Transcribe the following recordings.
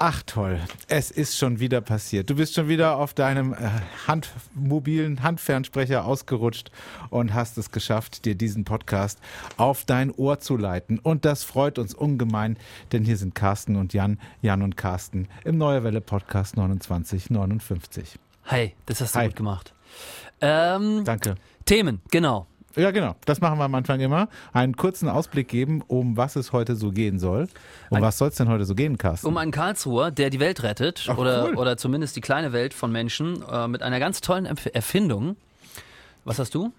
Ach toll, es ist schon wieder passiert. Du bist schon wieder auf deinem äh, Hand, mobilen Handfernsprecher ausgerutscht und hast es geschafft, dir diesen Podcast auf dein Ohr zu leiten. Und das freut uns ungemein, denn hier sind Carsten und Jan, Jan und Carsten im Neue Welle Podcast 2959. Hi, das hast du Hi. gut gemacht. Ähm, Danke. Themen, genau. Ja, genau. Das machen wir am Anfang immer. Einen kurzen Ausblick geben, um was es heute so gehen soll. Um Ein- was soll es denn heute so gehen, Carsten? Um einen Karlsruher, der die Welt rettet Ach, oder, cool. oder zumindest die kleine Welt von Menschen äh, mit einer ganz tollen Erfindung. Was hast du?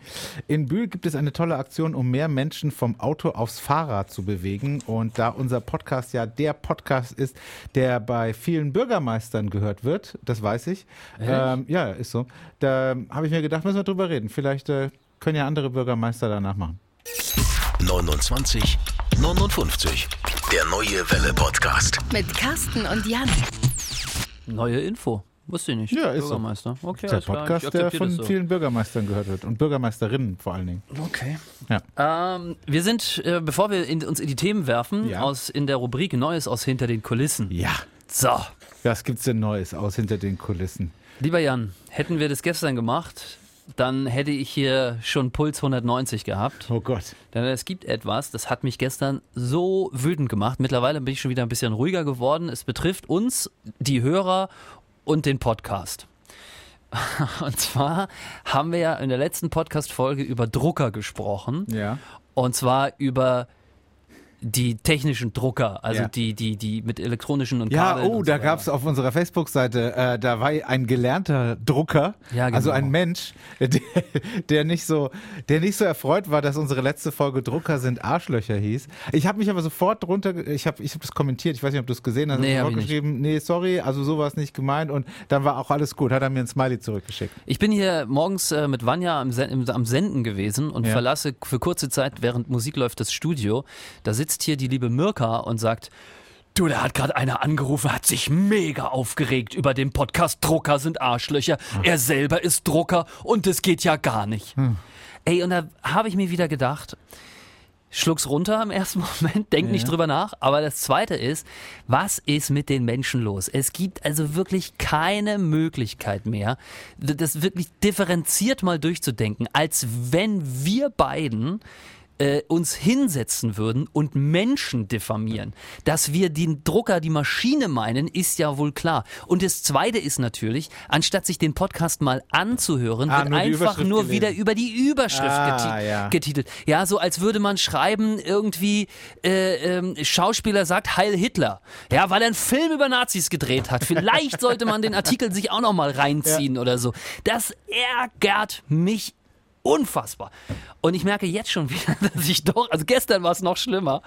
In Bühl gibt es eine tolle Aktion, um mehr Menschen vom Auto aufs Fahrrad zu bewegen. Und da unser Podcast ja der Podcast ist, der bei vielen Bürgermeistern gehört wird, das weiß ich. Ähm, ja, ist so. Da habe ich mir gedacht, müssen wir drüber reden. Vielleicht äh, können ja andere Bürgermeister danach machen. 29 59. Der neue Welle Podcast. Mit Carsten und Jan. Neue Info. Wusste ich nicht. Ja, ist so. Bürgermeister. Okay, Der. Podcast, der von so. vielen Bürgermeistern gehört wird und Bürgermeisterinnen vor allen Dingen. Okay. Ja. Ähm, wir sind, äh, bevor wir in, uns in die Themen werfen, Ja. aus, in der Rubrik Neues aus hinter den Kulissen. Ja. So, Was gibt's denn Neues aus hinter den Kulissen? lieber Jan, hätten wir das gestern gemacht, dann hätte ich hier schon Puls 190 gehabt. Oh Gott. Denn es gibt etwas, das hat mich gestern so wütend gemacht. Mittlerweile bin ich schon wieder ein bisschen ruhiger geworden. Es betrifft uns, die Hörer und den Podcast. Und zwar haben wir ja in der letzten Podcast-Folge über Drucker gesprochen. Ja. Und zwar über die technischen Drucker, also Ja. die, die, die mit elektronischen und Ja, Kabeln oh, und so da weiter. gab's auf unserer Facebook-Seite, äh, da war ein gelernter Drucker, Ja, genau. also ein Mensch, der, der nicht so, der nicht so erfreut war, dass unsere letzte Folge Drucker sind Arschlöcher hieß. Ich habe mich aber sofort drunter, ich habe, ich habe das kommentiert, ich weiß nicht, ob du es gesehen hast, Nee, hab hab geschrieben, nee, sorry, also so war es nicht gemeint und dann war auch alles gut, hat er mir ein Smiley zurückgeschickt. Ich bin hier morgens äh, mit Vanja am, Sen am Senden gewesen und Ja. verlasse für kurze Zeit, während Musik läuft, das Studio. Da sitzt hier die liebe Mirka und sagt, Du, da hat gerade einer angerufen, hat sich mega aufgeregt über den Podcast Drucker sind Arschlöcher. Er selber ist Drucker und es geht ja gar nicht. Ey, und da habe ich mir wieder gedacht, schluck's runter im ersten Moment, denk nicht drüber nach. Aber das zweite ist, was ist mit den Menschen los? Es gibt also wirklich keine Möglichkeit mehr, das wirklich differenziert mal durchzudenken, als wenn wir beiden äh, uns hinsetzen würden und Menschen diffamieren. Dass wir den Drucker, die Maschine meinen, ist ja wohl klar. Und das Zweite ist natürlich, anstatt sich den Podcast mal anzuhören, Ah, wird nur einfach nur gelesen. wieder über die Überschrift Ah, geti ja. getitelt. Ja, so als würde man schreiben, irgendwie äh, ähm, Schauspieler sagt Heil Hitler. Ja, weil er einen Film über Nazis gedreht hat. Vielleicht sollte man den Artikel sich auch noch mal reinziehen oder so. Das ärgert mich unfassbar. Und ich merke jetzt schon wieder, dass ich doch, also gestern war es noch schlimmer.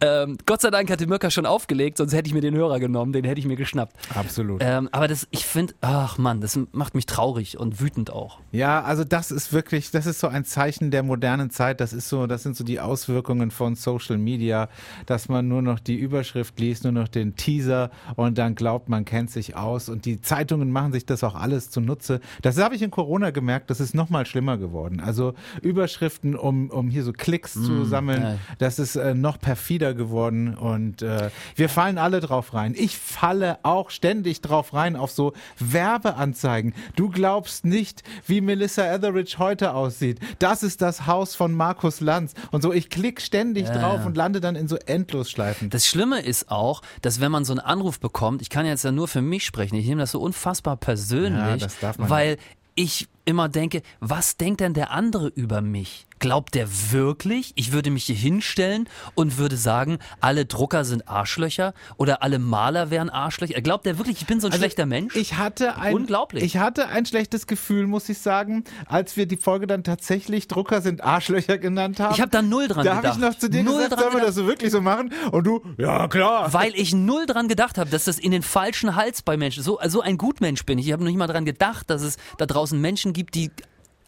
Ähm, Gott sei Dank hat die Mirka schon aufgelegt, sonst hätte ich mir den Hörer genommen, den hätte ich mir geschnappt. Absolut. Ähm, aber das, ich finde, ach Mann, das macht mich traurig und wütend auch. Ja, also das ist wirklich, das ist so ein Zeichen der modernen Zeit. Das ist so, das sind so die Auswirkungen von Social Media, dass man nur noch die Überschrift liest, nur noch den Teaser und dann glaubt, man kennt sich aus. Und die Zeitungen machen sich das auch alles zunutze. Das habe ich in Corona gemerkt, das ist noch mal schlimmer geworden. Also Überschriften, um, um hier so Klicks zu sammeln, ja. das ist äh, noch perfider geworden und äh, wir fallen alle drauf rein. Ich falle auch ständig drauf rein auf so Werbeanzeigen. Du glaubst nicht, wie Melissa Etheridge heute aussieht. Das ist das Haus von Markus Lanz und so. Ich klick ständig drauf und lande dann in so Endlosschleifen. Das Schlimme ist auch, dass wenn man so einen Anruf bekommt, ich kann jetzt ja nur für mich sprechen, ich nehme das so unfassbar persönlich, Ja, weil ich immer denke, was denkt denn der andere über mich? Glaubt der wirklich, ich würde mich hier hinstellen und würde sagen, alle Drucker sind Arschlöcher oder alle Maler wären Arschlöcher? Glaubt der wirklich, ich bin so ein Also, schlechter Mensch? Ich hatte ein, Unglaublich. Ich hatte ein schlechtes Gefühl, muss ich sagen, als wir die Folge dann tatsächlich Drucker sind Arschlöcher genannt haben. Ich habe da null dran Da habe gedacht. ich noch zu dir null gesagt, sollen wir das so wirklich so machen? Und du, ja klar. Weil ich null dran gedacht habe, dass das in den falschen Hals bei Menschen, so, so ein Gutmensch bin ich. Ich habe noch nicht mal dran gedacht, dass es da draußen Menschen gibt, die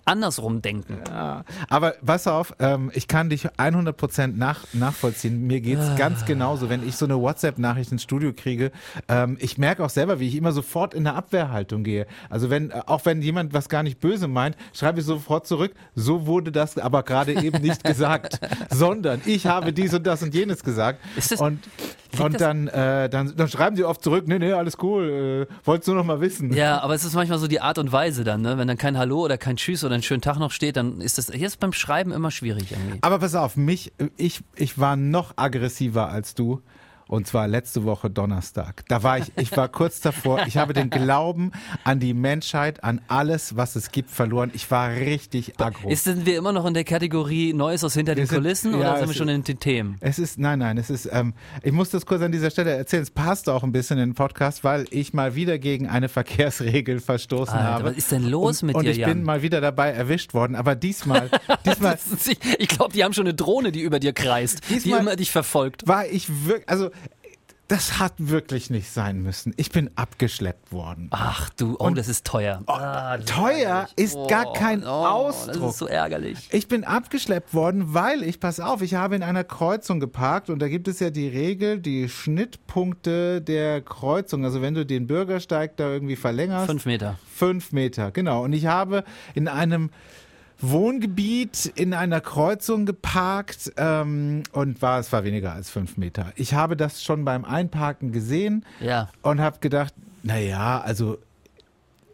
andersrum denken. Ja, aber pass auf, ähm, ich kann dich 100% nach, nachvollziehen. Mir geht's Ah. ganz genauso. Wenn ich so eine WhatsApp-Nachricht ins Studio kriege, ähm, ich merke auch selber, wie ich immer sofort in eine Abwehrhaltung gehe. Also wenn, äh, auch wenn jemand was gar nicht böse meint, schreibe ich sofort zurück, so wurde das aber gerade eben nicht gesagt, sondern ich habe dies und das und jenes gesagt. Ist das- und und dann, äh, dann, dann schreiben sie oft zurück, nee, nee, alles cool, äh, wolltest du noch mal wissen. Ja, aber es ist manchmal so die Art und Weise dann, ne? wenn dann kein Hallo oder kein Tschüss oder einen schönen Tag noch steht, dann ist das jetzt beim Schreiben immer schwierig irgendwie. Aber pass auf, mich, ich, ich war noch aggressiver als du. Und zwar letzte Woche Donnerstag. Da war ich, ich war kurz davor. Ich habe den Glauben an die Menschheit, an alles, was es gibt, verloren. Ich war richtig aggro. Ist, sind wir immer noch in der Kategorie Neues aus hinter den sind- Kulissen ja, oder sind wir schon in den Themen? Es ist, nein, nein, es ist, ähm, ich muss das kurz an dieser Stelle erzählen. Es passt auch ein bisschen in den Podcast, weil ich mal wieder gegen eine Verkehrsregel verstoßen Alter, habe. was ist denn los und, mit und dir, ich Jan? bin mal wieder dabei erwischt worden, aber diesmal, diesmal Ich glaube, die haben schon eine Drohne, die über dir kreist, die Diesmal- immer dich verfolgt. war ich wirklich, also, das hat wirklich nicht sein müssen. Ich bin abgeschleppt worden. Ach du, oh, das ist teuer. Ah, das teuer ist gar kein oh, Ausdruck. Das ist so ärgerlich. Ich bin abgeschleppt worden, weil ich, pass auf, ich habe in einer Kreuzung geparkt und da gibt es ja die Regel, die Schnittpunkte der Kreuzung. Also wenn du den Bürgersteig da irgendwie verlängerst. Fünf Meter. Fünf Meter, genau. Und ich habe in einem Wohngebiet in einer Kreuzung geparkt ähm, und war, es war weniger als fünf Meter. Ich habe das schon beim Einparken gesehen Ja. und habe gedacht, naja, also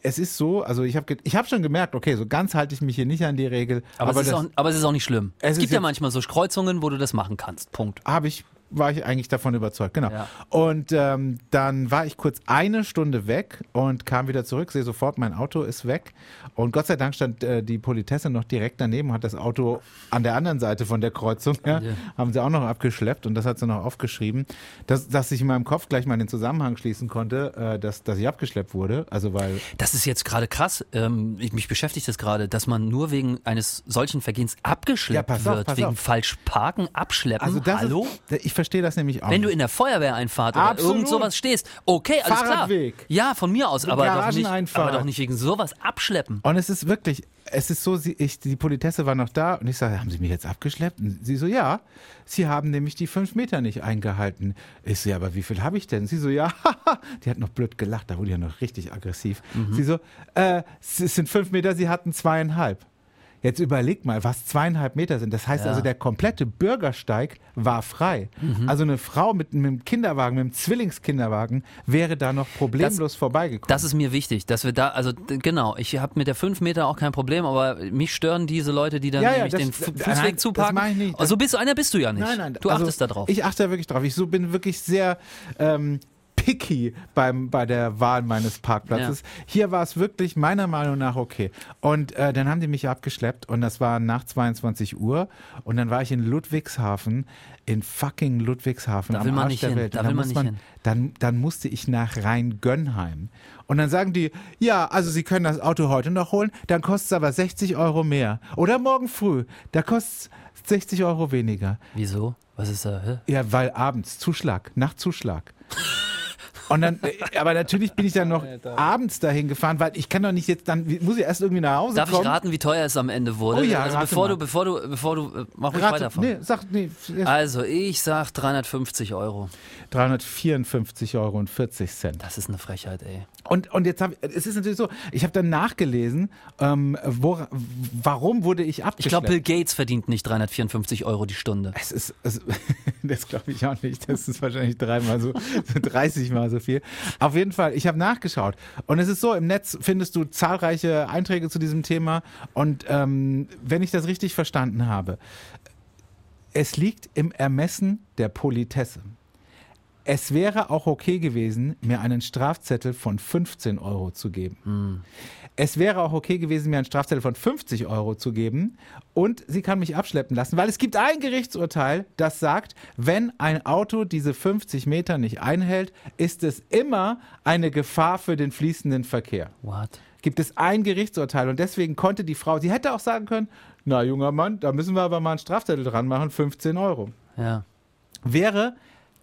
es ist so, also ich habe ich hab schon gemerkt, okay, so ganz halte ich mich hier nicht an die Regel. Aber, es, ist das auch, aber es ist auch nicht schlimm. Es Es, gibt ja manchmal so Kreuzungen, wo du das machen kannst. Punkt. habe ich war ich eigentlich davon überzeugt, genau. Ja. Und ähm, dann war ich kurz eine Stunde weg und kam wieder zurück, sehe sofort, mein Auto ist weg. Und Gott sei Dank stand äh, die Politesse noch direkt daneben, hat das Auto an der anderen Seite von der Kreuzung, ja, Ja. haben sie auch noch abgeschleppt und das hat sie noch aufgeschrieben, dass, dass ich in meinem Kopf gleich mal den Zusammenhang schließen konnte, äh, dass, dass ich abgeschleppt wurde. Also weil Das ist jetzt gerade krass. Ähm, ich, mich beschäftigt das gerade, dass man nur wegen eines solchen Vergehens abgeschleppt Ja, auf, wird. pass wegen auf. falsch parken, abschleppen. also das Hallo? Ist, ich verstehe das nämlich auch. Wenn du in der Feuerwehreinfahrt oder Absolut. irgend sowas stehst, okay, alles Fahrradweg. klar. Ja, von mir aus, aber doch, nicht, aber doch nicht wegen sowas abschleppen. Und es ist wirklich, es ist so, sie, ich, die Politesse war noch da und ich sage, haben Sie mich jetzt abgeschleppt? Und sie so, ja, Sie haben nämlich die fünf Meter nicht eingehalten. Ich so, ja, aber wie viel habe ich denn? Sie so, ja, die hat noch blöd gelacht, da wurde ja noch richtig aggressiv. Sie so, äh, es sind fünf Meter, Sie hatten zweieinhalb. Jetzt überleg mal, was zweieinhalb Meter sind. Das heißt Ja. also, der komplette Bürgersteig war frei. Also eine Frau mit, mit einem Kinderwagen, mit einem Zwillingskinderwagen, wäre da noch problemlos vorbeigekommen. Das ist mir wichtig, dass wir da, also genau, ich habe mit der 5 Meter auch kein Problem, aber mich stören diese Leute, die dann Ja, ja, nämlich das- den das- Fußweg das zuparken. mach ich nicht. Also bist du, einer bist du ja nicht. Nein, nein. Du also achtest da drauf. Ich achte da wirklich drauf. Ich so bin wirklich sehr ähm, picky beim, bei der Wahl meines Parkplatzes. Hier war es wirklich meiner Meinung nach okay. Und äh, dann haben die mich abgeschleppt und das war nach 22 Uhr und dann war ich in Ludwigshafen, in fucking Ludwigshafen Da am will man Arsch nicht der hin. Welt. Da will man nicht hin. Dann, dann musste ich nach Rhein-Gönnheim. Und dann sagen die, ja, also Sie können das Auto heute noch holen, dann kostet es aber 60 Euro mehr. Oder morgen früh, da kostet es 60 Euro weniger. Wieso? Was ist da? Hä? Ja, weil abends Zuschlag, Nachtzuschlag. Und dann, äh, aber natürlich bin ich dann noch abends dahin gefahren, weil ich kann doch nicht jetzt dann, muss ich erst irgendwie nach Hause Darf kommen. ich raten, wie teuer es am Ende wurde? Oh ja, also bevor mal. du, bevor du, bevor du, äh, mach ruhig Rate- weiter von. nee, sag, nee, Also ich sag 350 Euro. 354 Euro und 40 Cent. Das ist eine Frechheit, ey. Und, und jetzt habe es ist natürlich so, ich habe dann nachgelesen, ähm, wo, warum wurde ich Ich abgeschleppt? glaube, Bill Gates verdient nicht 354 Euro die Stunde. Es ist, es, das glaube ich auch nicht. Das ist wahrscheinlich dreimal so, 30 mal so viel. Auf jeden Fall, ich habe nachgeschaut. Und es ist so, im Netz findest du zahlreiche Einträge zu diesem Thema. Und ähm, wenn ich das richtig verstanden habe, es liegt im Ermessen der Politesse. Es wäre auch okay gewesen, mir einen Strafzettel von 15 Euro zu geben. Es wäre auch okay gewesen, mir einen Strafzettel von 50 Euro zu geben und sie kann mich abschleppen lassen, weil es gibt ein Gerichtsurteil, das sagt, wenn ein Auto diese 50 Meter nicht einhält, ist es immer eine Gefahr für den fließenden Verkehr. What? Gibt es ein Gerichtsurteil und deswegen konnte die Frau, sie hätte auch sagen können, na junger Mann, da müssen wir aber mal einen Strafzettel dran machen, 15 Euro Ja. wäre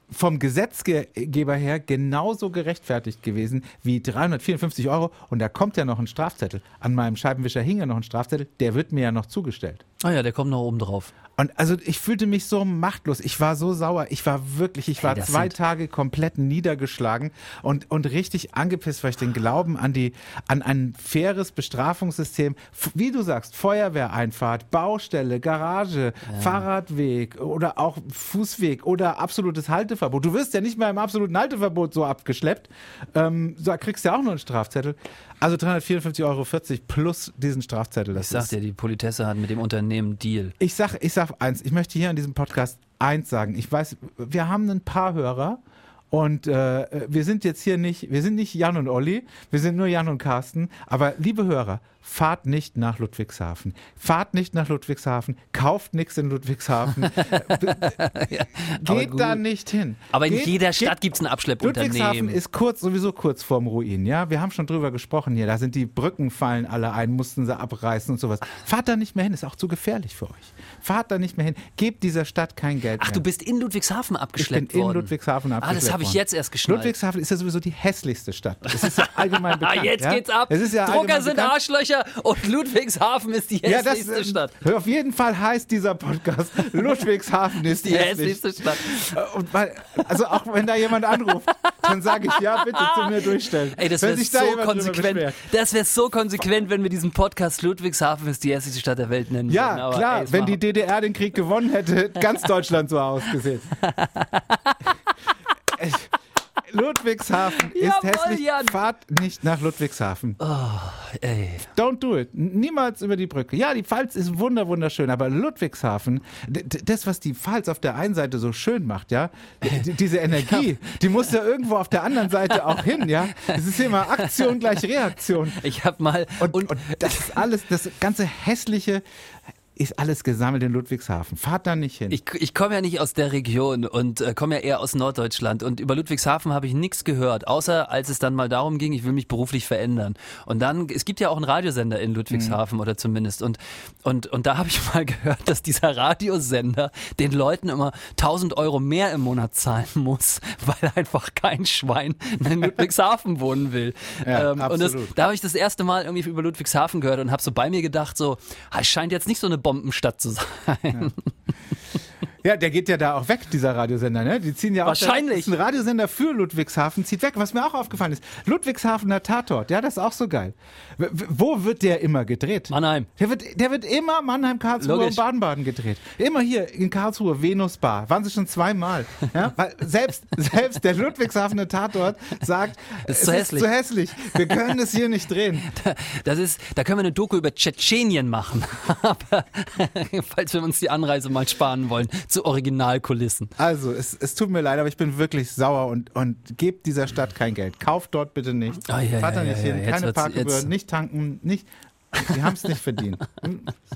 vom Gesetzgeber her genauso gerechtfertigt gewesen wie 354 Euro. Und da kommt ja noch ein Strafzettel. An meinem Scheibenwischer hing ja noch ein Strafzettel. Der wird mir ja noch zugestellt. Ah ja, der kommt noch oben drauf. Und also ich fühlte mich so machtlos. Ich war so sauer. Ich war wirklich, ich war Ey, das zwei Tage komplett niedergeschlagen und, und richtig angepisst, weil ich den Glauben an die, an ein faires Bestrafungssystem, wie du sagst, Feuerwehreinfahrt, Baustelle, Garage, Fahrradweg oder auch Fußweg oder absolutes Halteverbot. Du wirst ja nicht mal im absoluten Halteverbot so abgeschleppt. Ähm, da kriegst du ja auch nur einen Strafzettel. Also 354,40 Euro plus diesen Strafzettel. Das Ich sag ist dir, die Politesse hat mit dem Unternehmen Deal. ich sag, ich sag eins, ich möchte hier in diesem Podcast eins sagen. Ich weiß, wir haben ein paar Hörer und äh, wir sind jetzt hier nicht, wir sind nicht Jan und Olli, wir sind nur Jan und Carsten. Aber liebe Hörer, fahrt nicht nach Ludwigshafen. Fahrt nicht nach Ludwigshafen, kauft nichts in Ludwigshafen. aber Geht da nicht hin. Aber in Geht- jeder Stadt gibt's ein Ludwigshafen Abschleppunternehmen. ist kurz, sowieso kurz vorm Ruin, ja. Wir haben schon drüber gesprochen hier. Da sind die Brücken fallen alle ein, mussten sie abreißen und sowas. Fahrt da nicht mehr hin, ist auch zu gefährlich für euch. Fahrt da nicht mehr hin. Gebt dieser Stadt kein Geld Ach, mehr. du bist in Ludwigshafen ich bin abgeschleppt in worden. Ludwigshafen Ah, abgeschleppt das habe ich worden. jetzt erst geschnallt. Ludwigshafen ist ja sowieso die hässlichste Stadt. Das ist ja allgemein Ah, bekannt. jetzt ja? geht's ab. Es ja Drucker sind bekannt. Arschlöcher und Ludwigshafen ist die Ja, das, hässlichste äh, Stadt. Auf jeden Fall heißt dieser Podcast Ludwigshafen ist die, Die hässlichste Stadt. Äh, Und weil, also auch wenn da jemand anruft, dann sage ich ja, bitte zu mir durchstellen. Ey, das wäre so konsequent. Das wäre so konsequent, wenn wir diesen Podcast Ludwigshafen ist die hässlichste Stadt der Welt nennen würden. Ja, klar, ey, wenn die DDR den Krieg gewonnen hätte, hätte ganz Deutschland so ausgesehen. Ludwigshafen ist Jawohl, hässlich. Jan. Fahrt nicht nach Ludwigshafen. Ey. Don't do it. Niemals über die Brücke. Ja, die Pfalz ist wunder wunderschön, aber Ludwigshafen, das, was die Pfalz auf der einen Seite so schön macht, ja, d- diese Energie, die muss ja irgendwo auf der anderen Seite auch hin, ja. Es ist immer Aktion gleich Reaktion. Ich habe mal Und, und, und das ist alles, das ganze Hässliche ist alles gesammelt in Ludwigshafen. Fahrt da nicht hin. Ich, ich komme ja nicht aus der Region und äh, komme ja eher aus Norddeutschland. Und über Ludwigshafen habe ich nichts gehört, außer als es dann mal darum ging, ich will mich beruflich verändern. Und dann, es gibt ja auch einen Radiosender in Ludwigshafen oder zumindest. Und, und, und da habe ich mal gehört, dass dieser Radiosender den Leuten immer 1000 Euro mehr im Monat zahlen muss, weil einfach kein Schwein in Ludwigshafen wohnen will. Ja, und das, da habe ich das erste Mal irgendwie über Ludwigshafen gehört und habe so bei mir gedacht, so, ah, es scheint jetzt nicht so eine Bombenstadt zu sein. Ja, der geht ja da auch weg, dieser Radiosender, ne? Die ziehen ja auch. Wahrscheinlich. Ist ein Radiosender für Ludwigshafen zieht weg. Was mir auch aufgefallen ist, Ludwigshafener Tatort, ja, das ist auch so geil. W wo wird der immer gedreht? Mannheim. Der wird, der wird immer Mannheim, Karlsruhe Logisch. und Baden-Baden gedreht. Immer hier in Karlsruhe, Venus Bar. Waren sie schon zweimal. Ja? Weil selbst, selbst der Ludwigshafener Tatort sagt, Ist es zu ist zu hässlich. Wir können das hier nicht drehen. Das ist, da können wir eine Doku über Tschetschenien machen. Aber falls wir uns die Anreise mal sparen wollen, zu Originalkulissen. Also, es, es tut mir leid, aber ich bin wirklich sauer und, und gebt dieser Stadt kein Geld. Kauft dort bitte nicht. Ah, ja, Fahrt da ja, nicht ja, hin, ja. Keine Parkgebühren, nicht tanken, nicht. Die haben es nicht verdient.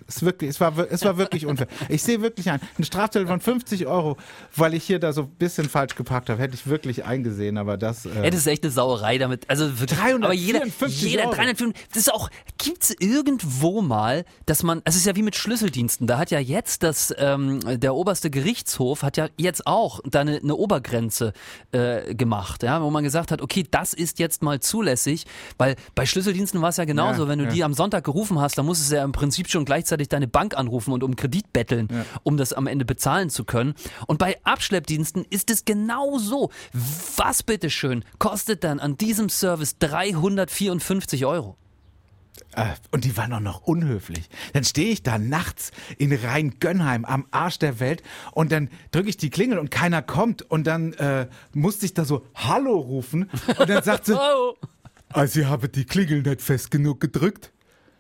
Es, wirklich, es, war, es war wirklich unfair. Ich sehe wirklich ein. Ein Strafzettel von 50 Euro, weil ich hier da so ein bisschen falsch geparkt habe, hätte ich wirklich eingesehen, aber das. Äh, Ja, das ist echt eine Sauerei damit. Also wirklich, aber jeder, 354 jeder Euro. 355, das ist auch, gibt's irgendwo mal, dass man, es ist ja wie mit Schlüsseldiensten, da hat ja jetzt das, ähm, der oberste Gerichtshof hat ja jetzt auch da eine, eine Obergrenze äh, gemacht, ja, wo man gesagt hat, okay, das ist jetzt mal zulässig, weil bei Schlüsseldiensten war es ja genauso, Ja, wenn du ja. die am Sonntag gerufen hast, dann musstest du ja im Prinzip schon gleichzeitig deine Bank anrufen und um Kredit betteln, um das am Ende bezahlen zu können. Und bei Abschleppdiensten ist es genau so. Was bitteschön kostet dann an diesem Service 354 Euro? Äh, Und die waren auch noch unhöflich. Dann stehe ich da nachts in Rhein-Gönnheim am Arsch der Welt und dann drücke ich die Klingel und keiner kommt und dann äh, musste ich da so Hallo rufen und dann sagt sie, Oh. ah, Sie haben die Klingel nicht fest genug gedrückt.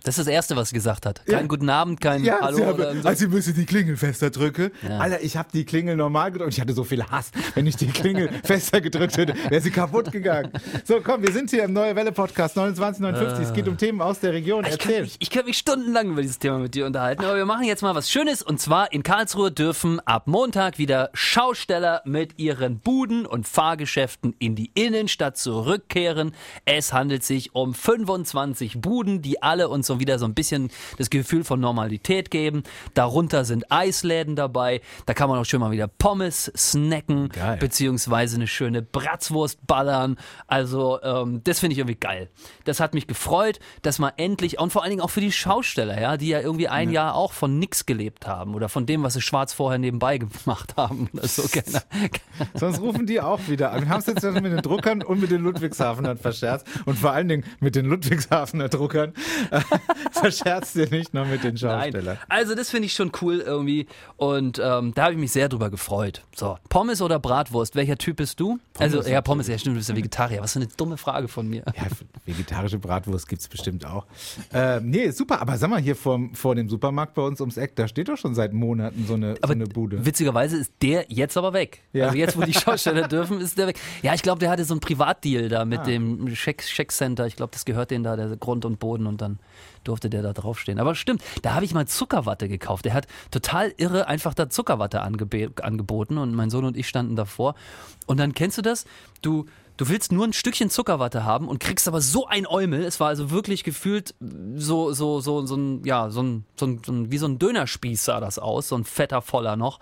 Das ist das Erste, was sie gesagt hat. Kein Ja. guten Abend, kein Ja, Hallo. Sie, haben, so. also Sie müssen die Klingel fester drücken. Ja. Alter, ich habe die Klingel normal gedrückt. Ich hatte so viel Hass. Wenn ich die Klingel fester gedrückt hätte, wäre sie kaputt gegangen. So, komm, wir sind hier im Neue Welle Podcast 2959. Es geht um Themen aus der Region. Ich Erzähl. mich, ich könnte mich stundenlang über dieses Thema mit dir unterhalten, aber wir machen jetzt mal was Schönes und zwar in Karlsruhe dürfen ab Montag wieder Schausteller mit ihren Buden und Fahrgeschäften in die Innenstadt zurückkehren. Es handelt sich um 25 Buden, die alle und so wieder so ein bisschen das Gefühl von Normalität geben. Darunter sind Eisläden dabei. Da kann man auch schön mal wieder Pommes snacken, Geil. beziehungsweise eine schöne Bratzwurst ballern. Also ähm, das finde ich irgendwie geil. Das hat mich gefreut, dass man endlich und vor allen Dingen auch für die Schausteller, ja, die ja irgendwie ein Jahr auch von nix gelebt haben oder von dem, was sie schwarz vorher nebenbei gemacht haben oder so. Keine, Sonst rufen die auch wieder an. Wir haben es jetzt mit den Druckern und mit den Ludwigshafenern verscherzt. Und vor allen Dingen mit den Ludwigshafener Druckern verscherzt ihr nicht noch mit den Schaustellern. Nein. Also das finde ich schon cool irgendwie und ähm, da habe ich mich sehr drüber gefreut. So, Pommes oder Bratwurst, welcher Typ bist du? also ja, Pommes, ja stimmt, du bist ja Vegetarier. Was für eine dumme Frage von mir. Ja, vegetarische Bratwurst gibt es bestimmt auch. Äh, nee, super, aber sag mal, hier vor, vor dem Supermarkt bei uns ums Eck, da steht doch schon seit Monaten so eine, so eine Bude. witzigerweise ist der jetzt aber weg. Ja. Also jetzt, wo die Schausteller dürfen, ist der weg. Ja, ich glaube, der hatte so einen Privatdeal da mit Ah. dem Check, Check Center. Ich glaube, das gehört denen da, der Grund und Boden und dann durfte der da draufstehen. Aber stimmt, da habe ich mal Zuckerwatte gekauft. Der hat total irre einfach da Zuckerwatte angebe angeboten und mein Sohn und ich standen davor. Und dann kennst du das? Du Du willst nur ein Stückchen Zuckerwatte haben und kriegst aber so ein Eumel. Es war also wirklich gefühlt so, so, so, so ein, ja, so ein, so ein wie so ein Dönerspieß sah das aus, so ein fetter voller noch.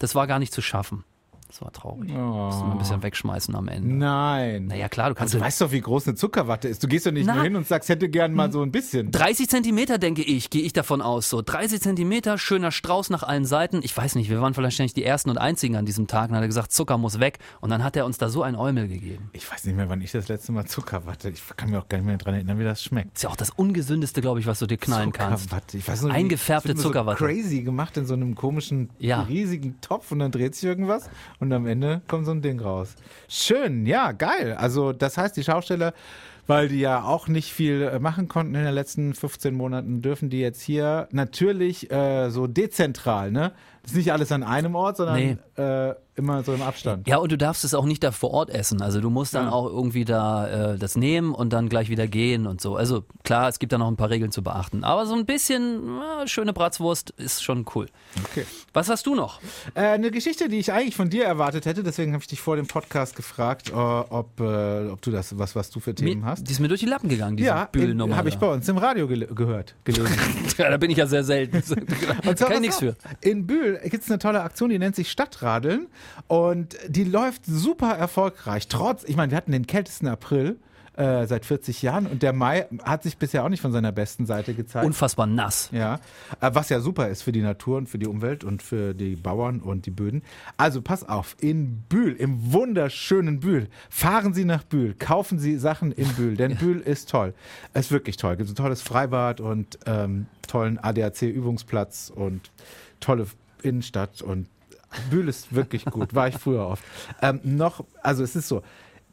Das war gar nicht zu schaffen. Das war traurig. Oh. Musste man ein bisschen wegschmeißen am Ende. Nein. Naja, klar, du kannst Also, du weißt doch, wie groß eine Zuckerwatte ist. Du gehst doch nicht Na. nur hin und sagst, hätte gern mal so ein bisschen. 30 Zentimeter, denke ich, gehe ich davon aus. So 30 Zentimeter, schöner Strauß nach allen Seiten. Ich weiß nicht, wir waren vielleicht nicht die Ersten und Einzigen an diesem Tag. Und dann hat er gesagt, Zucker muss weg. Und dann hat er uns da so ein Eumel gegeben. Ich weiß nicht mehr, wann ich das letzte Mal Zuckerwatte. Ich kann mir auch gar nicht mehr dran erinnern, wie das schmeckt. Ist ja auch das ungesündeste, glaube ich, was du dir knallen kannst. Zuckerwatte. Ich weiß noch, Eingefärbte Zuckerwatte. So crazy gemacht in so einem komischen, Ja. riesigen Topf und dann dreht sich irgendwas und am Ende kommt so ein Ding raus. Schön, ja, geil. Also das heißt, die Schausteller, weil die ja auch nicht viel äh, machen konnten in den letzten 15 Monaten, dürfen die jetzt hier natürlich äh, so dezentral, ne? Ist nicht alles an einem Ort, sondern Nee. äh, immer so im Abstand. Ja, und du darfst es auch nicht da vor Ort essen. Also du musst dann Ja. auch irgendwie da äh, das nehmen und dann gleich wieder gehen und so. Also klar, es gibt da noch ein paar Regeln zu beachten. Aber so ein bisschen äh, schöne Bratzwurst ist schon cool. Okay. Was hast du noch? Äh, eine Geschichte, die ich eigentlich von dir erwartet hätte, deswegen habe ich dich vor dem Podcast gefragt, äh, ob, äh, ob du das, was, was du für Themen Mir, hast. die ist mir durch die Lappen gegangen, diese Ja, Bühlnummer. habe ich bei uns im Radio gele gehört, gelesen. Ja, da bin ich ja sehr selten. Und zwar, kann ich nichts für. In Bühl gibt es eine tolle Aktion, die nennt sich Stadtradeln und die läuft super erfolgreich. Trotz, ich meine, wir hatten den kältesten April äh, seit 40 Jahren und der Mai hat sich bisher auch nicht von seiner besten Seite gezeigt. Unfassbar nass. Ja, äh, was ja super ist für die Natur und für die Umwelt und für die Bauern und die Böden. Also pass auf, in Bühl, im wunderschönen Bühl, fahren Sie nach Bühl, kaufen Sie Sachen in Bühl, denn Bühl ist toll. Es ist wirklich toll. Es gibt ein tolles Freibad und ähm, tollen ADAC-Übungsplatz und tolle Innenstadt und Bühl ist wirklich gut, war ich früher oft. Ähm, noch, also es ist so,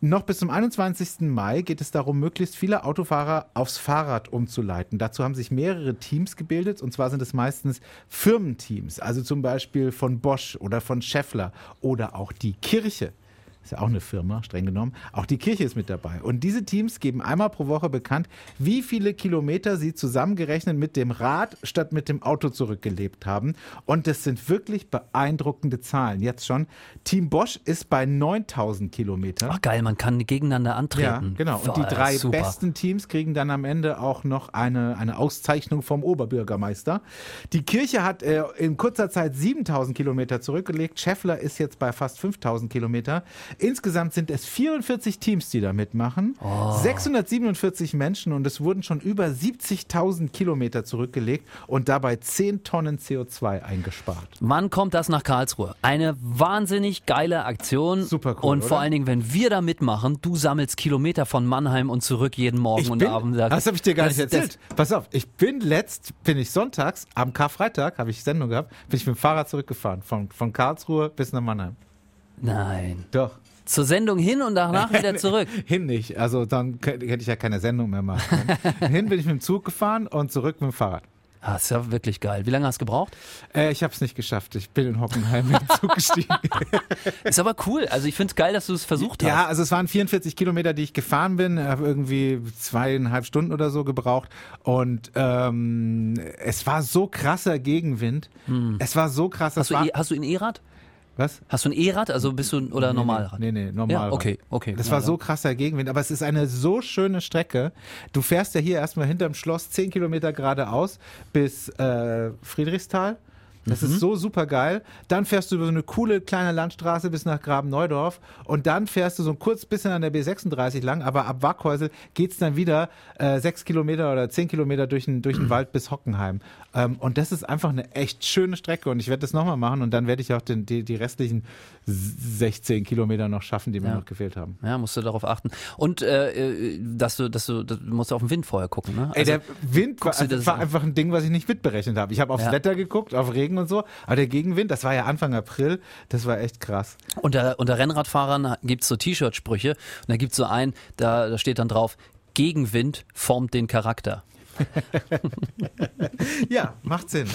noch bis zum 21. Mai geht es darum, möglichst viele Autofahrer aufs Fahrrad umzuleiten. Dazu haben sich mehrere Teams gebildet und zwar sind es meistens Firmenteams, also zum Beispiel von Bosch oder von Scheffler oder auch die Kirche. Ist ja auch eine Firma, streng genommen. Auch die Kirche ist mit dabei. Und diese Teams geben einmal pro Woche bekannt, wie viele Kilometer sie zusammengerechnet mit dem Rad statt mit dem Auto zurückgelebt haben. Und das sind wirklich beeindruckende Zahlen. Jetzt schon. Team Bosch ist bei 9000 Kilometern. Ach geil, man kann gegeneinander Ja, antreten. genau. Und die drei super. besten Teams kriegen dann am Ende auch noch eine, eine Auszeichnung vom Oberbürgermeister. Die Kirche hat äh, in kurzer Zeit 7000 Kilometer zurückgelegt. Scheffler ist jetzt bei fast 5000 Kilometer. Insgesamt sind es 44 Teams, die da mitmachen. Oh. 647 Menschen und es wurden schon über 70.000 Kilometer zurückgelegt und dabei 10 Tonnen CO2 eingespart. Wann kommt das nach Karlsruhe? Eine wahnsinnig geile Aktion. Super cool, Und vor oder? allen Dingen, wenn wir da mitmachen, du sammelst Kilometer von Mannheim und zurück jeden Morgen Ich und bin, Abend. das habe ich dir gar Das- nicht erzählt. Pass auf, ich bin letzt, bin ich sonntags, am Karfreitag, habe ich Sendung gehabt, bin ich mit dem Fahrrad zurückgefahren, von, von Karlsruhe bis nach Mannheim. Das, nein. Doch. Zur Sendung hin und danach wieder zurück. Hin nicht, also dann hätte ich ja keine Sendung mehr machen können. Hin bin ich mit dem Zug gefahren und zurück mit dem Fahrrad. Ah, ist ja wirklich geil. Wie lange hast du gebraucht? Äh, ich habe es nicht geschafft, ich bin in Hockenheim mit dem Zug gestiegen. Ist aber cool. Also ich finde es geil, dass du es versucht hast. Ja, also es waren 44 Kilometer, die ich gefahren bin, habe irgendwie zweieinhalb Stunden oder so gebraucht und ähm, es war so krasser Gegenwind. Es war so krass. Hm. Hast du, war, E- hast du ein E-Rad? Was? Hast du ein E-Rad, also bist du oder Normalrad? Nee, nee, Normalrad. Ja, okay, okay. Das war so krasser Gegenwind, aber es ist eine so schöne Strecke. Du fährst ja hier erstmal hinterm Schloss 10 Kilometer geradeaus bis äh, Friedrichsthal. Das Mhm. ist so super geil. Dann fährst du über so eine coole kleine Landstraße bis nach Graben-Neudorf und dann fährst du so ein kurz bisschen an der B36 lang, aber ab Wackhäusel geht's dann wieder äh, sechs Kilometer oder zehn Kilometer durch den, durch den Wald bis Hockenheim. Ähm, und das ist einfach eine echt schöne Strecke und ich werde das nochmal machen und dann werde ich auch den, die, die restlichen 16 Kilometer noch schaffen, die mir Ja. noch gefehlt haben. Ja, musst du darauf achten. Und äh, äh, dass du, dass du, das, du musst auf den Wind vorher gucken, ne? Ey, der Wind war, war einfach ein Ding, was ich nicht mitberechnet habe. Ich habe aufs Ja. Wetter geguckt, auf Regen und so, aber der Gegenwind, das war ja Anfang April, das war echt krass. Unter, unter Rennradfahrern gibt's so T-Shirt-Sprüche und da gibt's so einen, da, da steht dann drauf, Gegenwind formt den Charakter. Ja, macht Sinn.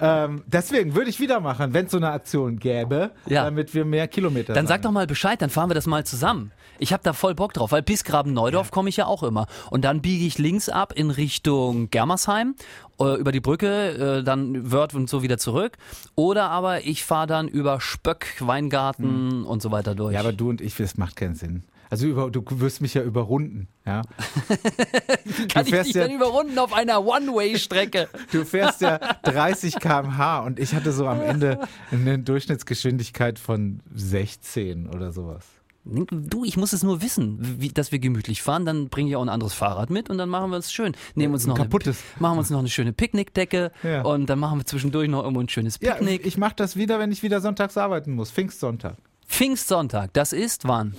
ähm, deswegen würde ich wieder machen, wenn es so eine Aktion gäbe, Ja. damit wir mehr Kilometer Dann sag sammeln. doch mal Bescheid, dann fahren wir das mal zusammen. Ich habe da voll Bock drauf, weil bis Graben-Neudorf komme ich ja auch immer. Und dann biege ich links ab in Richtung Germersheim, äh, über die Brücke, äh, dann Wörth und so wieder zurück. Oder aber ich fahre dann über Spöck, Weingarten und so weiter durch. Ja, aber du und ich, das macht keinen Sinn. Also über, du wirst mich ja überrunden, ja. Kann du ich fährst dich ja- dann überrunden auf einer One-Way-Strecke? Du fährst ja 30 km/h und ich hatte so am Ende eine Durchschnittsgeschwindigkeit von 16 oder sowas. Du, ich muss es nur wissen, wie, dass wir gemütlich fahren. Dann bringe ich auch ein anderes Fahrrad mit und dann machen wir es schön. Nehmen uns Ein noch kaputtes. Eine, machen wir uns noch eine schöne Picknickdecke Ja. und dann machen wir zwischendurch noch irgendwo ein schönes Ja, Picknick. ich mache das wieder, wenn ich wieder sonntags arbeiten muss. Pfingstsonntag. Pfingstsonntag, das ist wann?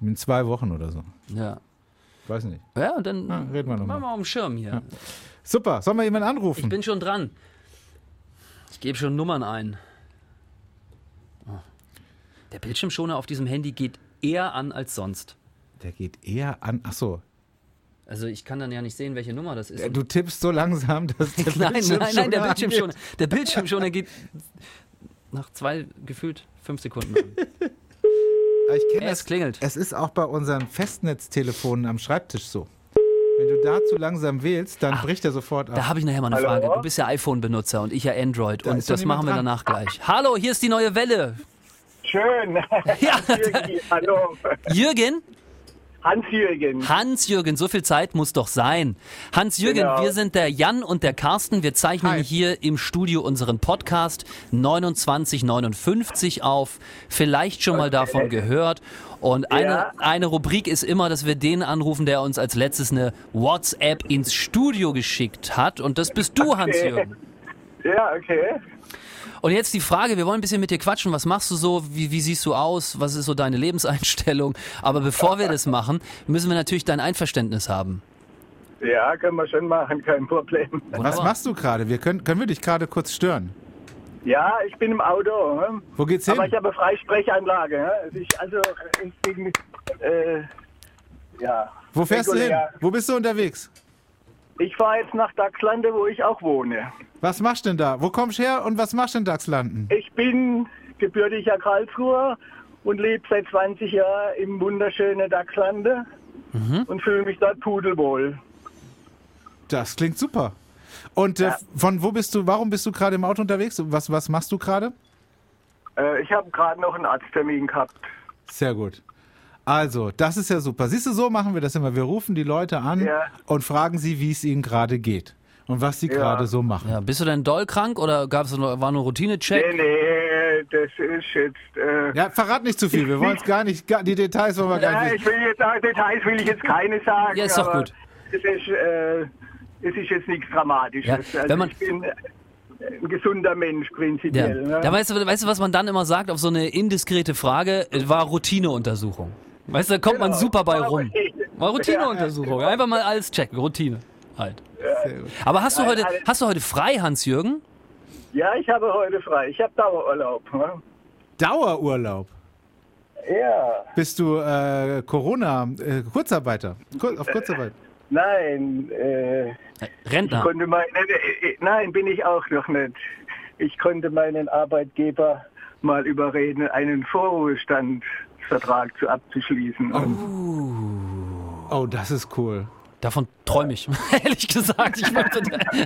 In zwei Wochen oder so. Ja. Weiß nicht. Ja, und dann Ja, reden wir noch machen mal. wir auf dem Schirm hier. Super, sollen wir jemanden Ich anrufen? bin schon dran. Ich gebe schon Nummern ein. Oh. Der Bildschirmschoner auf diesem Handy geht eher an als sonst. Der geht eher an. Ach so. Also ich kann dann ja nicht sehen, welche Nummer das ist. Du tippst so langsam, dass der nein, nein, nein, der Bildschirmschoner Bildschirmschoner, der Bildschirmschoner geht nach zwei gefühlt fünf Sekunden an. angeht. Ich kenne Es das. klingelt. Es ist auch bei unseren Festnetztelefonen am Schreibtisch so. Wenn du da zu langsam wählst, dann bricht er sofort ab. Da habe ich nachher mal eine Hallo? Frage. Du bist ja iPhone-Benutzer und ich ja Android. Da und das machen wir dran. danach gleich. Hallo, hier ist die neue Welle. Schön. Ja, Hans-Jürgen, hallo. Jürgen? Hans-Jürgen. Hans-Jürgen, so viel Zeit muss doch sein. Hans-Jürgen, Genau. wir sind der Jan und der Carsten. Wir zeichnen Hi. hier im Studio unseren Podcast 2959 auf. Vielleicht schon mal davon gehört. Und eine, Ja. eine Rubrik ist immer, dass wir den anrufen, der uns als letztes eine WhatsApp ins Studio geschickt hat. Und das bist du, Hans-Jürgen. Ja, okay. Und jetzt die Frage, wir wollen ein bisschen mit dir quatschen. Was machst du so? Wie, wie siehst du aus? Was ist so deine Lebenseinstellung? Aber bevor wir das machen, müssen wir natürlich dein Einverständnis haben. Ja, können wir schon machen, kein Problem. Was machst du gerade? Wir können, können wir dich gerade kurz stören? Ja, ich bin im Auto. hm? Wo geht's hin? Aber ich habe Freisprechanlage. Es ist also, ich bin, äh, ja. Wo fährst du hin? regulär. Wo bist du unterwegs? Ich fahre jetzt nach Dachslande, wo ich auch wohne. Was machst du denn da? Wo kommst du her und was machst du in Dachslanden? Ich bin gebürtiger Karlsruher und lebe seit 20 Jahren im wunderschönen Dachslande Mhm. und fühle mich dort pudelwohl. Das klingt super. Und äh, Ja. von wo bist du, warum bist du gerade im Auto unterwegs? Was, was machst du gerade? Äh, ich habe gerade noch einen Arzttermin gehabt. Sehr gut. Also, das ist ja super. Siehst du, so machen wir das immer. Wir rufen die Leute an Ja. und fragen sie, wie es ihnen gerade geht und was sie Ja. gerade so machen. Ja, bist du denn doll krank oder gab's nur, war nur Routinecheck? Nee, nee, das ist jetzt. Äh, Ja, verrat nicht zu viel. Wir wollen es gar nicht, gar, die Details wollen wir gar ja, nicht. ich will jetzt auch Details will ich jetzt keine sagen. Ja, ist doch gut. Es ist, äh, es ist jetzt nichts Dramatisches. Ja, also wenn man- ich bin äh, ein gesunder Mensch Ja. prinzipiell. Ne? Da weißt du, weißt du, was man dann immer sagt auf so eine indiskrete Frage? Es War Routineuntersuchung. Weißt du, da kommt man Genau. super bei rum. War Routineuntersuchung. Einfach mal alles checken. Routine. Halt. Aber hast du heute, hast du heute frei, Hans-Jürgen? Ja, ich habe heute frei. Ich habe Dauerurlaub. Ne? Dauerurlaub. Ja, Bist du äh, Corona, äh, Kurzarbeiter? Kur auf Kurzarbeit? nein, äh, ich Rentner. konnte mein, äh, äh, nein, bin ich auch noch nicht. Ich konnte meinen Arbeitgeber mal überreden, einen Vorruhestandsvertrag zu abzuschließen. Und Oh, das ist cool. Davon träume ich, ehrlich gesagt. Ich, möchte,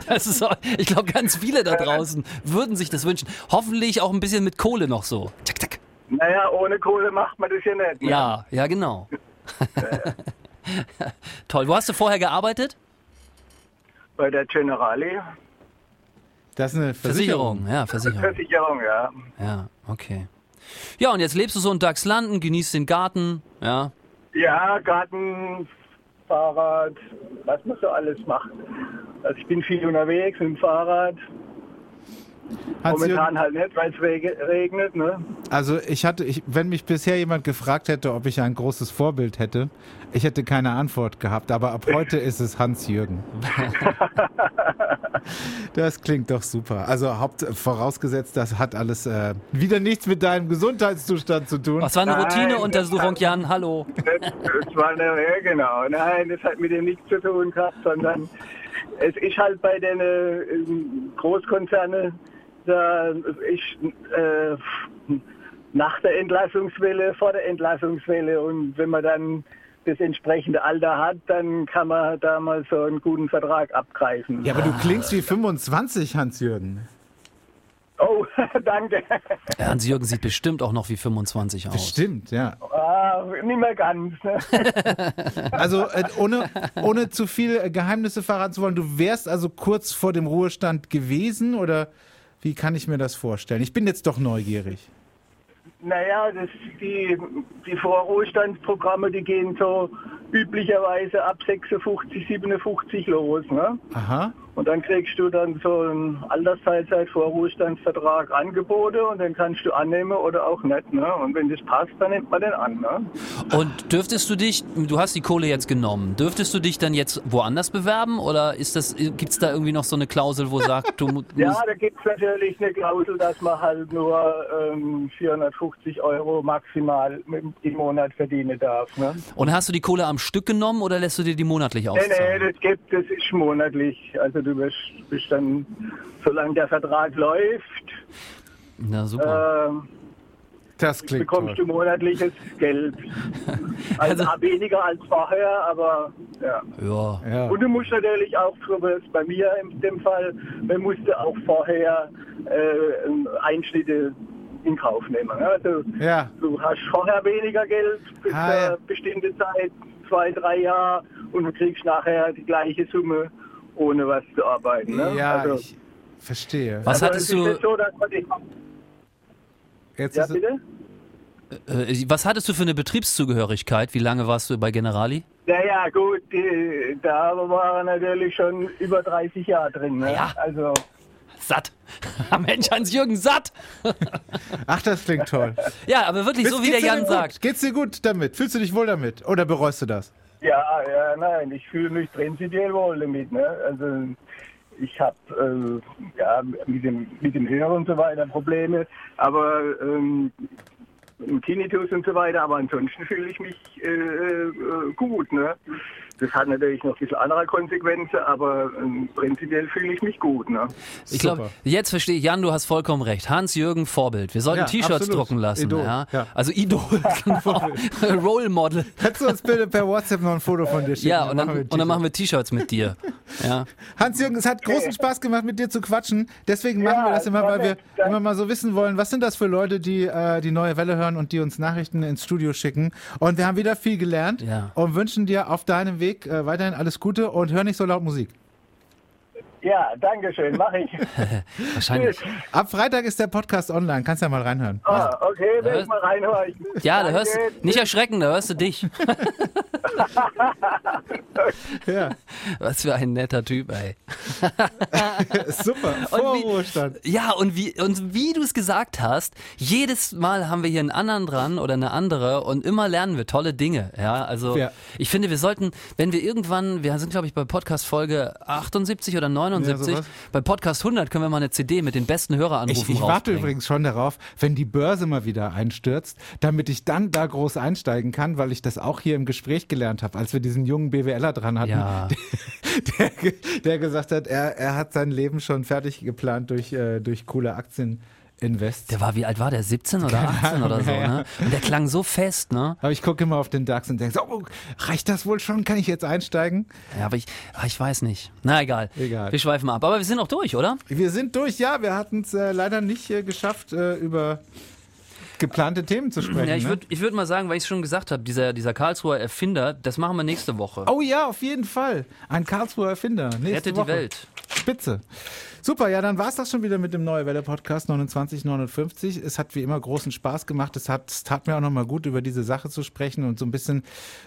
das ist so, ich glaube, ganz viele da draußen würden sich das wünschen. Hoffentlich auch ein bisschen mit Kohle noch so. Zack, zack. Naja, ohne Kohle macht man das ja nicht. Ne? Ja, ja, genau. Toll. Wo hast du vorher gearbeitet? Bei der Generali. Das ist eine Versicherung. Versicherung, ja, Versicherung. Versicherung, ja. Ja, okay. Ja, und jetzt lebst du so in Dachslanden, genießt den Garten, ja. Ja, Garten, Fahrrad, was man so alles macht. Also ich bin viel unterwegs mit dem Fahrrad. Hans-Jürgen, Momentan halt nicht, weil es regnet. Ne? also ich hatte, ich, wenn mich bisher jemand gefragt hätte, ob ich ein großes Vorbild hätte, ich hätte keine Antwort gehabt. Aber ab heute ist es Hans-Jürgen. Das klingt doch super. Also Haupt, vorausgesetzt, das hat alles äh, wieder nichts mit deinem Gesundheitszustand zu tun. Was war eine Routineuntersuchung, Jan? Hallo. Das, das war eine, ja genau. Nein, das hat mit dem nichts zu tun gehabt, sondern es ist halt bei den äh, Großkonzernen, da ist äh, nach der Entlassungswelle, vor der Entlassungswelle und wenn man dann das entsprechende Alter hat, dann kann man da mal so einen guten Vertrag abgreifen. Ja, aber du klingst wie 25, Hans-Jürgen. Oh, danke. Hans-Jürgen sieht bestimmt auch noch wie 25 aus. Bestimmt, ja. Ah, nicht mehr ganz. Ne? Also äh, ohne, ohne zu viel äh, Geheimnisse verraten zu wollen, du wärst also kurz vor dem Ruhestand gewesen oder wie kann ich mir das vorstellen? Ich bin jetzt doch neugierig. Naja, das, die, die Vorruhestandsprogramme, die gehen so üblicherweise ab 56, 57 los. Ne? Aha. Und dann kriegst du dann so einen Altersteilzeit-Vorruhestandsvertrag angeboten und den kannst du annehmen oder auch nicht. Ne? Und wenn das passt, dann nimmt man den an. Ne? Und dürftest du dich, du hast die Kohle jetzt genommen, dürftest du dich dann jetzt woanders bewerben oder ist das, gibt's da irgendwie noch so eine Klausel, wo sagt, du mu- Ja, musst, da gibt es natürlich eine Klausel, dass man halt nur ähm, 450 Euro maximal im Monat verdienen darf. Ne? und hast du die Kohle am Stück genommen oder lässt du dir die monatlich Nee, nee, auszahlen? das gibt, das ist monatlich. Also du bist, bist dann, solange der Vertrag läuft, Na super. ähm, Das klingt bekommst toll. du monatliches Geld. Also, Also- weniger als vorher, aber ja. Ja. Ja. Und du musst natürlich auch, so wie es bei mir in dem Fall, man musste auch vorher äh, Einschnitte in Kauf nehmen. ne? Also Ja. du hast vorher weniger Geld bis Ah, eine ja. bestimmte Zeit, zwei, drei Jahre, und du kriegst nachher die gleiche Summe, ohne was zu arbeiten. Ne? Ja, also, ich verstehe. Was also hattest du, so, Jetzt ja, bitte? äh, was hattest du für eine Betriebszugehörigkeit? Wie lange warst du bei Generali? Naja, gut, die, da war natürlich schon über 30 Jahre drin. Ne? Ja. Also, Satt. Mensch, Hans-Jürgen, satt. Ach, das klingt toll. Ja, aber wirklich so, wie der Jan gut? sagt. Geht's dir gut damit? Fühlst du dich wohl damit? Oder bereust du das? Ja, ja, nein, ich fühle mich prinzipiell wohl damit. Ne? Also, ich habe äh, ja, mit, dem, mit dem Hören und so weiter Probleme, aber ähm, Tinnitus und so weiter, aber ansonsten fühle ich mich äh, äh, gut. Ne? Das hat natürlich noch ein bisschen andere Konsequenzen, aber ähm, prinzipiell fühle ich mich gut. Ne? Ich glaube, jetzt verstehe ich, Jan, du hast vollkommen recht. Hans-Jürgen, Vorbild. Wir sollten Ja, T-Shirts drucken lassen. Idol, ja? ja. Also Idol, genau. Role Model. Kannst du uns bitte per WhatsApp noch ein Foto von dir schicken? Ja, und dann, machen wir und dann machen wir T-Shirts mit dir. Ja. Hans-Jürgen, es hat großen Spaß gemacht, mit dir zu quatschen. Deswegen machen Ja, wir das immer, weil wir danke. immer mal so wissen wollen, was sind das für Leute, die äh, die neue Welle hören und die uns Nachrichten ins Studio schicken. Und wir haben wieder viel gelernt Ja. und wünschen dir auf deinem Weg äh, weiterhin alles Gute und hör nicht so laut Musik. Ja, danke schön, mache ich. Wahrscheinlich. Ab Freitag ist der Podcast online, kannst ja mal reinhören. Ah, okay, wenn hörst- ich mal reinhöre. Ja, da hörst nicht erschrecken, da hörst du dich. Ja, Was für ein netter Typ, ey. super. Und wie- Vorruhestand. Ja, und wie, und wie du es gesagt hast, jedes Mal haben wir hier einen anderen dran oder eine andere und immer lernen wir tolle Dinge. Ja, also Ja. ich finde, wir sollten, wenn wir irgendwann, wir sind glaube ich bei Podcast Folge 78 oder 79, sowas. bei Podcast 100 können wir mal eine CD mit den besten Höreranrufen Ich, ich warte übrigens schon darauf, wenn die Börse mal wieder einstürzt, damit ich dann da groß einsteigen kann, weil ich das auch hier im Gespräch gelernt habe, als wir diesen jungen BWLer dran hatten, Ja. der, ge- der gesagt hat, er, er hat sein Leben schon fertig geplant durch, äh, durch coole Aktieninvests. Der war, wie alt war der? 17 oder 18 oder so, ne? Und der klang so fest, ne? Aber ich gucke immer auf den DAX und denke, so, oh, reicht das wohl schon? Kann ich jetzt einsteigen? Ja, aber ich, ah, ich weiß nicht. Na egal. Egal. Wir schweifen ab. Aber wir sind auch durch, oder? Wir sind durch, ja, wir hatten es äh, leider nicht äh, geschafft, äh, über geplante Themen zu sprechen. Ja, ich ne? würde ich würd mal sagen, weil ich es schon gesagt habe, dieser, dieser Karlsruher Erfinder, das machen wir nächste Woche. Oh ja, auf jeden Fall. Ein Karlsruher Erfinder. Nächste Rettet Woche. die Welt. Spitze. Super, ja, dann war es das schon wieder mit dem Neue Welle Podcast 2959. Es hat wie immer großen Spaß gemacht. Es, hat, es tat mir auch nochmal gut, über diese Sache zu sprechen und so ein bisschen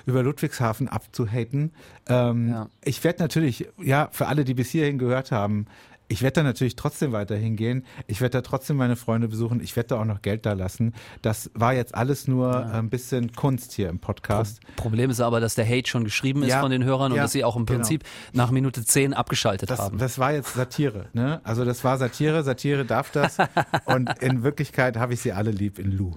über Ludwigshafen abzuhaten. Ähm, Ja. Ich werde natürlich, ja, für alle, die bis hierhin gehört haben, ich werde da natürlich trotzdem weiterhin gehen. Ich werde da trotzdem meine Freunde besuchen. Ich werde da auch noch Geld da lassen. Das war jetzt alles nur ein bisschen Kunst hier im Podcast. Problem ist aber, dass der Hate schon geschrieben ist Ja, von den Hörern und ja, dass sie auch im genau. Prinzip nach Minute 10 abgeschaltet Das, haben. das war jetzt Satire, ne? Also das war Satire, Satire darf das. Und in Wirklichkeit habe ich sie alle lieb in Lou.